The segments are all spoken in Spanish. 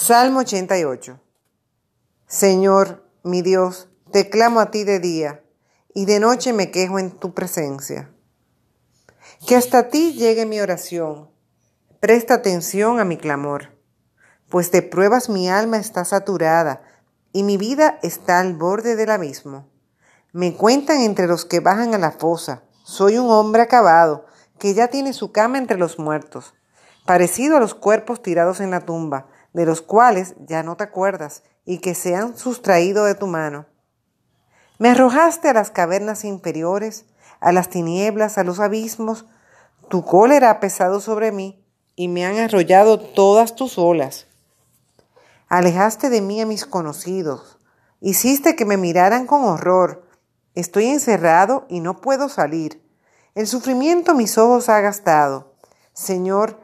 Salmo 88. Señor, mi Dios, te clamo a ti de día, y de noche me quejo en tu presencia. Que hasta ti llegue mi oración. Presta atención a mi clamor, pues de pruebas mi alma está saturada, y mi vida está al borde del abismo. Me cuentan entre los que bajan a la fosa. Soy un hombre acabado, que ya tiene su cama entre los muertos, parecido a los cuerpos tirados en la tumba de los cuales ya no te acuerdas y que se han sustraído de tu mano. Me arrojaste a las cavernas inferiores, a las tinieblas, a los abismos. Tu cólera ha pesado sobre mí y me han arrollado todas tus olas. Alejaste de mí a mis conocidos. Hiciste que me miraran con horror. Estoy encerrado y no puedo salir. El sufrimiento mis ojos ha gastado. Señor,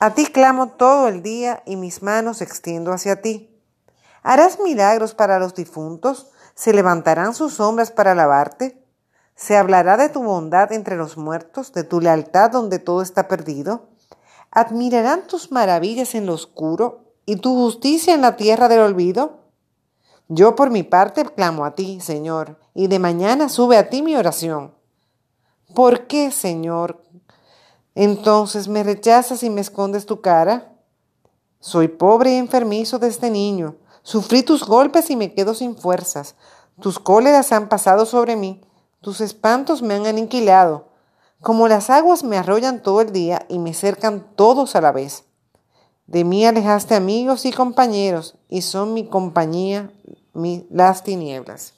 a ti clamo todo el día y mis manos extiendo hacia ti. ¿Harás milagros para los difuntos? ¿Se levantarán sus sombras para alabarte? ¿Se hablará de tu bondad entre los muertos, de tu lealtad donde todo está perdido? ¿Admirarán tus maravillas en lo oscuro y tu justicia en la tierra del olvido? Yo por mi parte clamo a ti, Señor, y de mañana sube a ti mi oración. ¿Por qué, Señor, entonces me rechazas y me escondes tu cara. Soy pobre y enfermizo desde niño. Sufrí tus golpes y me quedo sin fuerzas. Tus cóleras han pasado sobre mí. Tus espantos me han aniquilado. Como las aguas me arrollan todo el día y me cercan todos a la vez. De mí alejaste amigos y compañeros, y son mi compañía las tinieblas.